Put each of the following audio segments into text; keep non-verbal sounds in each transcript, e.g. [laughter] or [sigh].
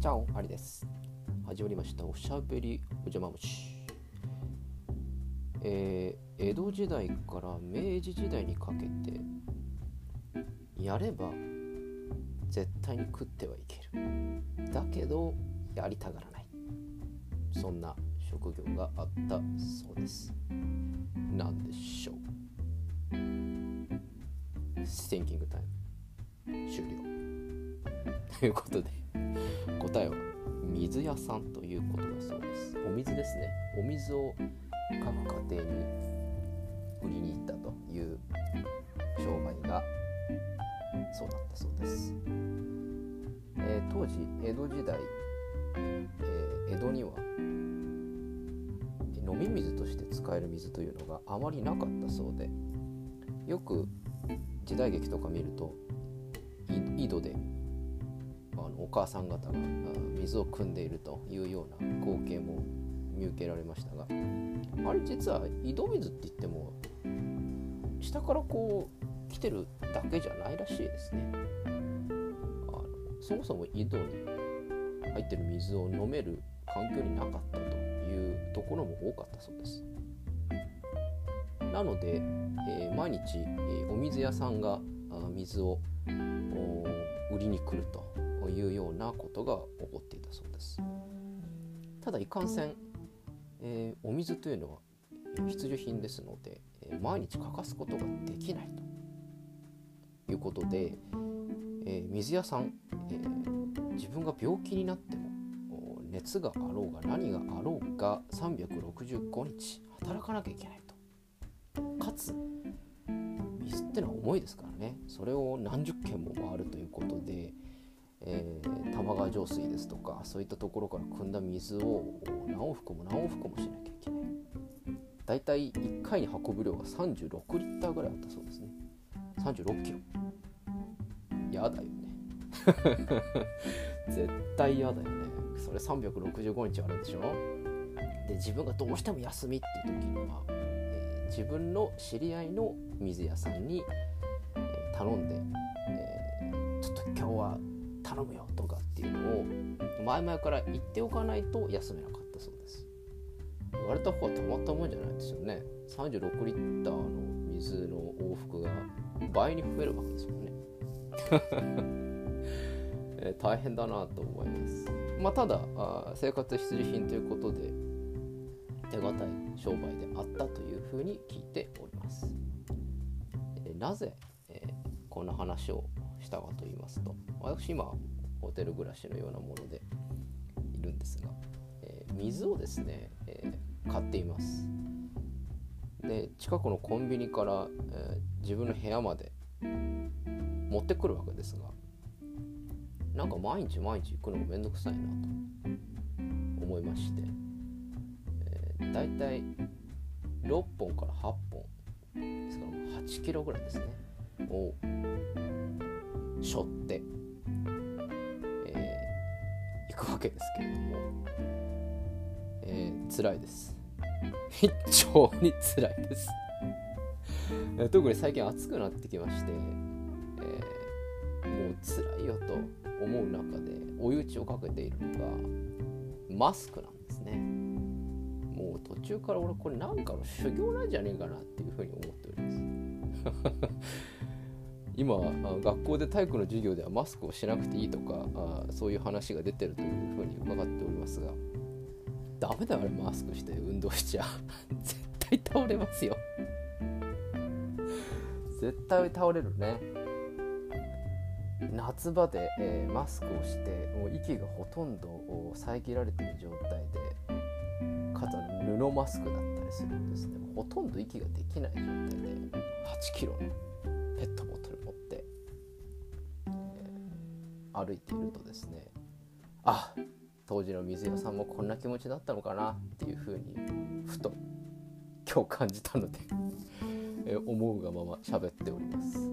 チャオありです。始まりました。おしゃべりお邪魔虫えー、江戸時代から明治時代にかけてやれば絶対に食ってはいける。だけどやりたがらない。そんな職業があったそうです。何でしょう。シンキングタイム終了。ということで答えは水屋さんということだそうですお水ですね。お水を各家庭に売りに行ったという商売がそうだったそうです、えー、当時江戸時代、えー、江戸には飲み水として使える水というのがあまりなかったそうで。よく時代劇とか見ると井戸で母さん方が水を汲んでいるというような光景も見受けられましたがあれ実は井戸水って言っても下からこう来てるだけじゃないらしいですね。あのそもそも井戸に入ってる水を飲める環境になかったというところも多かったそうです。なので、えー、毎日、えー、お水屋さんが水を売りに来ると。いうようなことが起こっていたそうです。ただいかんせん、えー、お水というのは必需品ですので、えー、毎日欠かすことができないということで、えー、水屋さん、え自分が病気になっても熱があろうが何があろうが365日働かなきゃいけないと。かつ水ってのは重いですからね。それを何十件も回るということで、えー、玉川上水ですとかそういったところから汲んだ水を何往復も何往復もしなきゃいけない。だいたい1回に運ぶ量が36リッターぐらいあったそうですね。36キロ。やだよね。絶対嫌だよね。それ365日あるでしょ。で自分がどうしても休みっていう時には、えー、自分の知り合いの水屋さんに、えー、頼んで、えー、ちょっと今日は頼むよとかっていうのを前々から言っておかないと休めなかったそうです。言われた方はたまったもんじゃないですよね。36リッターの水の往復が倍に増えるわけですよね。[laughs] え大変だなと思います。まあただあ生活必需品ということで手堅い商売であったというふうに聞いております、なぜ、えー、こんな話をたかと言いますと私今ホテル暮らしのようなものでいるんですが、えー、水をですね、えー、買っています。で近くのコンビニから、えー、自分の部屋まで持ってくるわけですがなんか毎日毎日行くのもめんどくさいなと思いまして、えー、大体6本から8本ですから8キロぐらいですねを背負って、えー、行くわけですけれども、えー、辛いです。[laughs] 非常に辛いです。特に最近暑くなってきまして、えー、もう辛いよと思う中で追い打ちをかけているのがマスクなんですね。もう途中から俺これなんかの修行なんじゃねえかなっていうふうに思っております。[laughs] 今学校で体育の授業ではマスクをしなくていいとかあそういう話が出てるというふうに伺っておりますが。ダメだよあれマスクして運動しちゃ [laughs] 絶対倒れますよ。絶対倒れるね。夏場で、えー、マスクをしてもう息がほとんど遮られてる状態でかつ布マスクだったりするんですね。ほとんど息ができない状態で8キロのペットボトル歩いているとですねあ当時の水屋さんもこんな気持ちだったのかなっていうふうにふと今日感じたので思うがまま喋っております。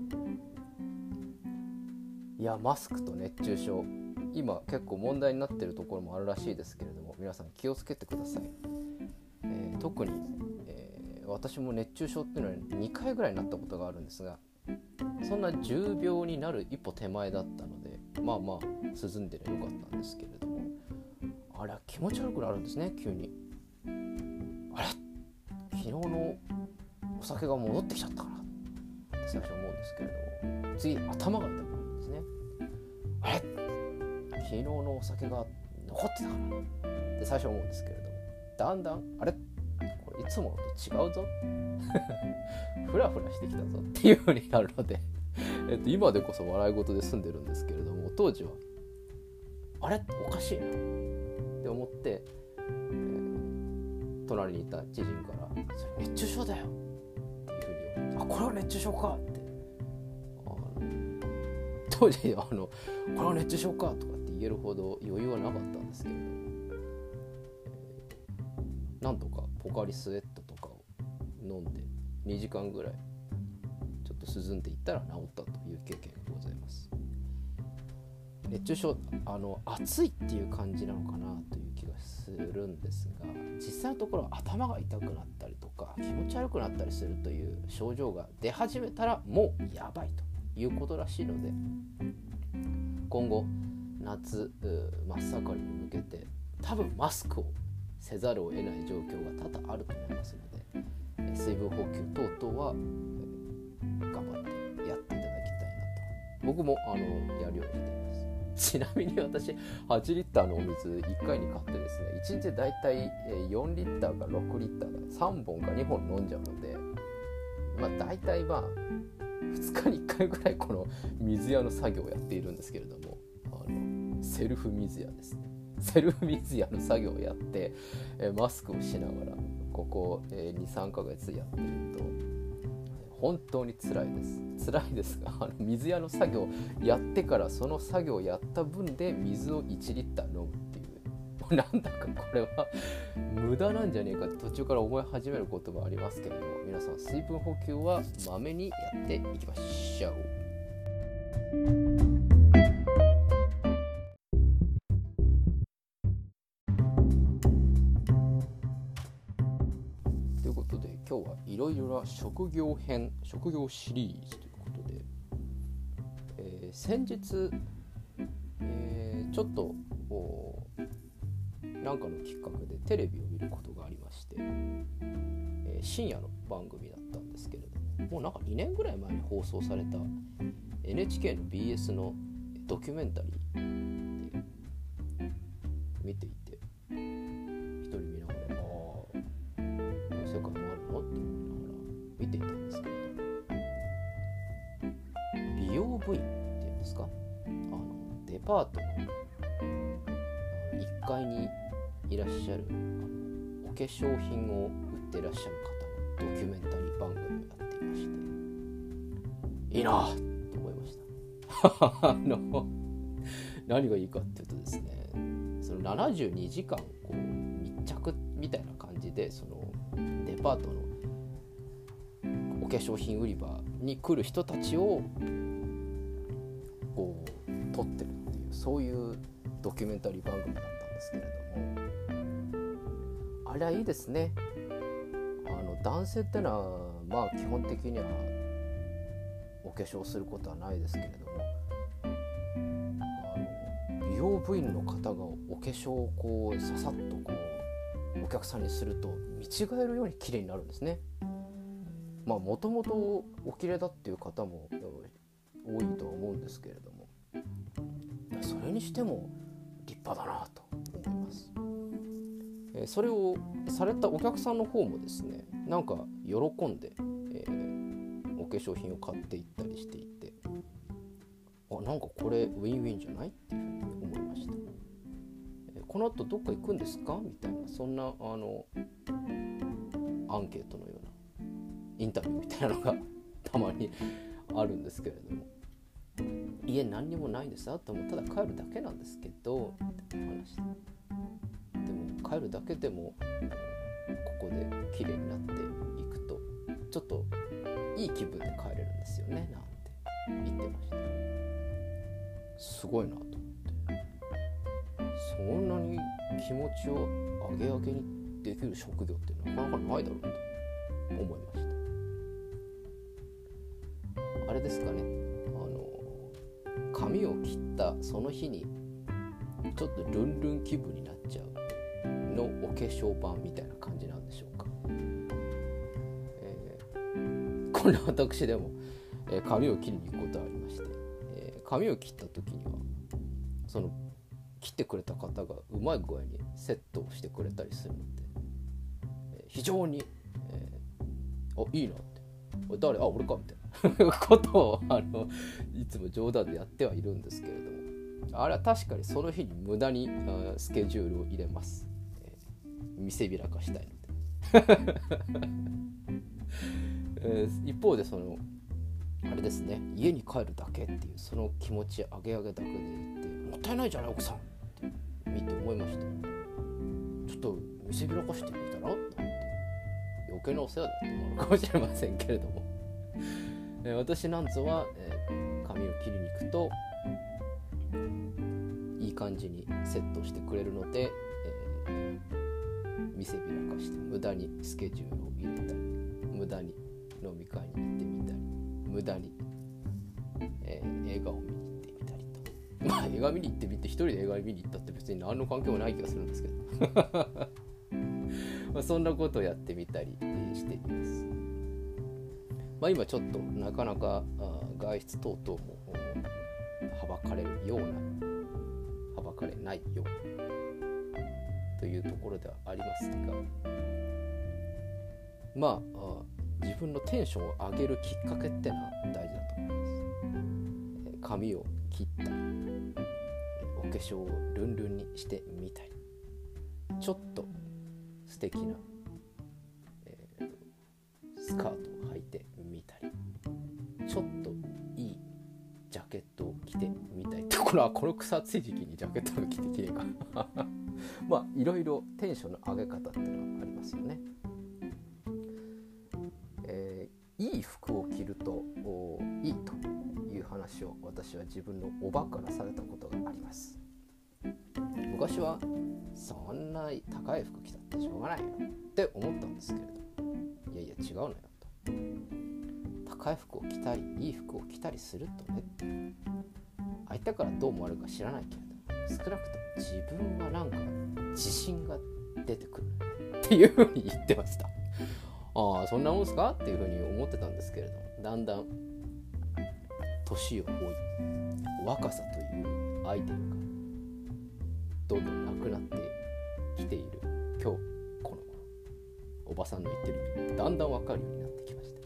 いやマスクと熱中症今結構問題になってるところもあるらしいですけれども皆さん気をつけてください、えー、特に、えー、私も熱中症っていうのは2回ぐらいになったことがあるんですがそんな重病になる一歩手前だったのまあまあ涼んでりゃよかったんですけれども。あれは気持ち悪くなるんですね急に。あれ昨日のお酒が戻ってきちゃったかなって最初思うんですけれども。次頭が痛くなるんですね。あれ？昨日のお酒が残ってたかなって最初思うんですけれども。だんだんあれ？これいつものと違うぞ。[laughs] ふらふらしてきたぞっていう風になるので。えっと、今でこそ笑い事で済んでるんですけれども。当時は。あれ？おかしいな。って思って、えー、隣にいた知人から「それ熱中症だよ」っていうふうに言われて「あこれは熱中症か」って。当時あの「これは熱中症か」とかって言えるほど余裕はなかったんですけれども、えー、なんとかポカリスエットとかを飲んで2時間ぐらいちょっと涼んでいったら治ったという経験がございます。熱中症あの暑いっていう感じなのかなという気がするんですが実際のところ頭が痛くなったりとか気持ち悪くなったりするという症状が出始めたらもうやばいということらしいので今後夏真っ盛りに向けて多分マスクをせざるを得ない状況が多々あると思いますので水分補給等々は頑張ってやっていただきたいなと僕もあのやるようにしています。[laughs] ちなみに私8リッターのお水1回に買ってですね1日だいたい4リッターか6リッター3本か2本飲んじゃうのでまあ大体まあ2日に1回ぐらいこの水屋の作業をやっているんですけれどもあのセルフ水屋ですね。セルフ水屋の作業をやってマスクをしながらここ23ヶ月やってると本当に辛いです辛いですがあの水屋の作業やってからその作業をやった分で水を1リッター飲むっていうなんだかこれは無駄なんじゃねえかって途中から思い始めることもありますけれども皆さん水分補給はまめにやっていきましょう。といろいろな職業編職業シリーズということで、えー、先日、えー、ちょっとなんかのきっかけでテレビを見ることがありまして、えー、深夜の番組だったんですけれどももうなんか2年ぐらい前に放送された NHK の BS のドキュメンタリー美容部員っていうんですか？あのデパートの1階にいらっしゃるお化粧品を売ってらっしゃる方のドキュメンタリー番組をやっていましていいなと思いました。あの何がいいかっていうとですねその72時間こう密着みたいな感じでそのデパートのお化粧品売り場に来る人たちをこう撮ってるっていうそういうドキュメンタリー番組だったんですけれどもあれはいいですねあの男性ってのはまあ基本的にはお化粧することはないですけれども美容部員の方がお化粧をこうささっとこうお客さんにすると見違えるように綺麗になるんですね。まあもともとお綺麗だっていう方も多いとは思うんですけれどもそれにしても立派だなと思います。それをされたお客さんの方もですねなんか喜んで、えー、お化粧品を買っていったりしていてあなんかこれウィンウィンじゃないっていうふうに思いました。えこの後どっか行くんですか？みたいなそんなあのアンケートのようなインタビューみたいなのがたまにあるんですけれども家何にもないんです。あともただ帰るだけなんですけど。って話。してでも帰るだけでもここで綺麗になっていくとちょっといい気分で帰れるんですよね。なんて言ってました。すごいなと思って。そんなに気持ちを上げ上げにできる職業ってなかなかないだろうと思いました。あれですかね。ったその日にちょっとルンルン気分になっちゃうのお化粧版みたいな感じなんでしょうか、えー、こんな私でも、えー、髪を切りに行くことありまして、えー、髪を切った時にはその切ってくれた方がうまい具合にセットをしてくれたりするので、え非常に、えー、あいいなって。誰？あ俺かみたいな。[laughs] ことをあのいつも冗談でやってはいるんですけれども。あれは確かにその日に無駄にスケジュールを入れます、えー、見せびらかしたいので、[laughs] えー、一方でそのあれですね。家に帰るだけっていうその気持ち上げ上げだけで言ってもったいないじゃない奥さん。って見て思いました。ちょっと見せびらかしてみたら？と思って。余計なお世話だと思うかもしれませんけれども。え私なんぞは、えー、髪を切りに行くといい感じにセットしてくれるので、えー、見せびらかして無駄にスケジュールを入れたり無駄に飲み会に行ってみたり無駄に、えー、映画を見に行ってみたりと [laughs] まあ映画見に行ってみて一人で映画見に行ったって別に何の関係もない気がするんですけど [laughs] まあそんなことをやってみたりしています。まあ、今ちょっとなかなか外出等々もはばかれるようなはばかれないようなというところではありますがまあ自分のテンションを上げるきっかけってのは大事だと思います。髪を切ったりお化粧をルンルンにしてみたり。ちょっと素敵な、えー、スカートころはこの草暑い時期にジャケットを着てきればまあいろいろテンションの上げ方っていうのはありますよね。えー、いい服を着るといいという話を私は自分のおばからされたことがあります。昔はそんな高い服着たってしょうがないよって思ったんですけれどいやいや違うのよと高い服を着たりいい服を着たりするとね相手からどう思われるか知らないけれど少なくとも自分はなんか自信が出てくるっていうふうに言ってました。ああそんなもんすかっていうふうに思ってたんですけれどもだんだん年を追い若さというアイテムがどんどんなくなってきている今日この頃おばさんの言ってる意味だんだん分かるよ。うになってきました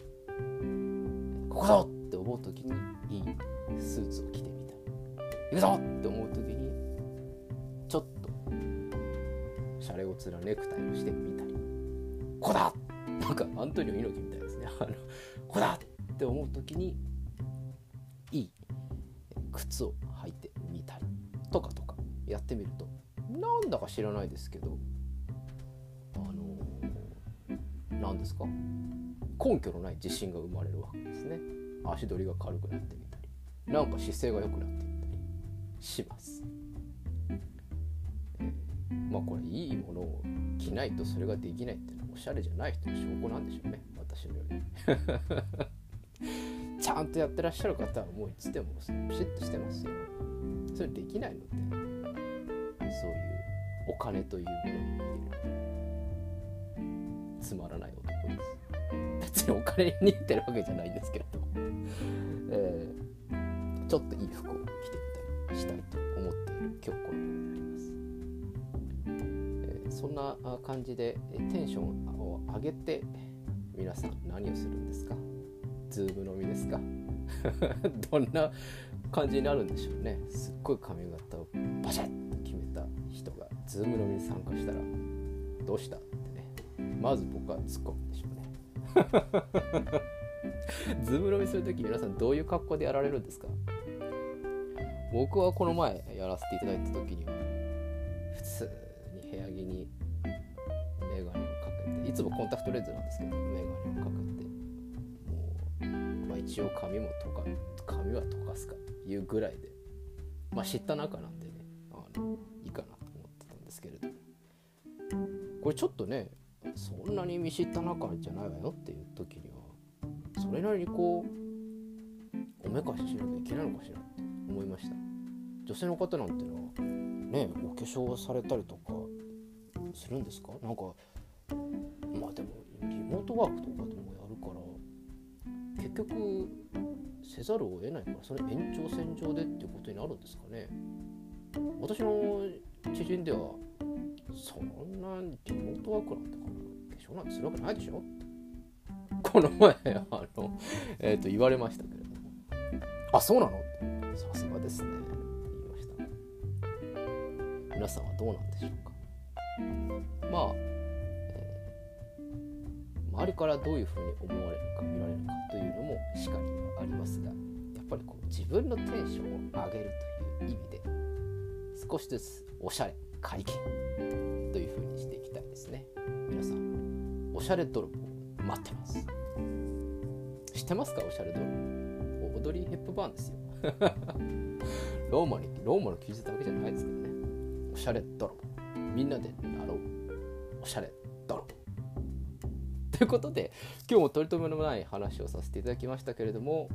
ここぞって思う時にいいスーツを着てみた行くぞって思う時にちょっとシャレオツなネクタイをしてみたり。こだ!なんかアントニオ猪木みたいですね。あのこだって思う時にいい靴を履いてみたり。とかとかやってみるとなんだか知らないですけどあの何ですか？根拠のない自信が生まれるわけですね。足取りが軽くなってみたり。なんか姿勢が良くなってみたり。します、え、まあこれいいものを着ないとそれができないっていうのはおしゃれじゃない人の証拠なんでしょうね。私のように。[laughs] ちゃんとやってらっしゃる方はもういつでもピシッとしてますよ。それできないのってそういうお金というものに見えるつまらない男です。別にお金に似てるわけじゃないんですけれど、えー、ちょっといい服を着てみしたいと思っている今日こになります、えー、そんな感じでテンションを上げて皆さん何をするんですか？ズームのみですか？[laughs] どんな感じになるんでしょうね。すっごい髪型をバシャッ人がズーム飲みに参加したらどうしたってね。まず僕は突っ込むでしょうね。[laughs] ズーム飲みする時皆さんどういう格好でやられるんですか？僕はこの前やらせていただいた時には普通に部屋着にメガネをかけていつもコンタクトレンズなんですけどメガネをかけてもう、まあ、一応髪もとか髪は溶かすかいうぐらいでまあ知った仲なんでねあのいいかなと思ってたんですけれどこれちょっとねそんなに見知った仲じゃないわよっていう時にはそれなりにこうおめかししなきゃいけないのかしら。思いました。女性の方なんてのはねお化粧されたりとかするんですか？なんかまあでもリモートワークとかでもやるから結局せざるを得ないからそれ延長線上でっていうことになるんですかね？私の知人ではそんなリモートワークなんて化粧なんてするわけないでしょ。この前あの、えー、と言われましたけれども。あそうなの？さすがですね。言いました皆さんはどうなんでしょうか。まあ、えー、周りからどういうふうに思われるか見られるかというのもしかりありますがやっぱりこう自分のテンションを上げるという意味で少しずつおしゃれ解禁というふうにしていきたいですね。皆さんおしゃれ泥棒待ってます。知ってますか？おしゃれ泥棒。踊りヘップバーンですよ。ローマにローマの休日だけじゃないですけどねおしゃれ泥棒みんなでなろうおしゃれ泥棒ということで今日も取り留めのない話をさせていただきましたけれども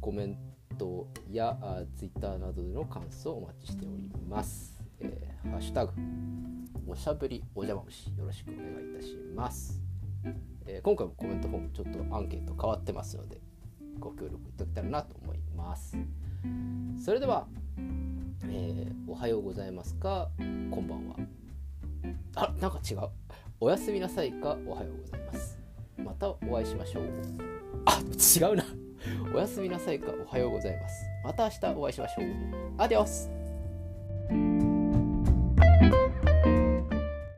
コメントやあツイッターなどでの感想をお待ちしております。えー、ハッシュタグおしゃべりお邪魔虫よろしくお願いいたします。えー、今回もコメントフォームちょっとアンケート変わってますのでご協力いただけたらなと思います。それではえー、おはようございますか？こんばんは。あなんか違う。おやすみなさいか？おはようございます。またお会いしましょう。あ違うな。おやすみなさいか？おはようございます。また明日お会いしましょう。アディオス。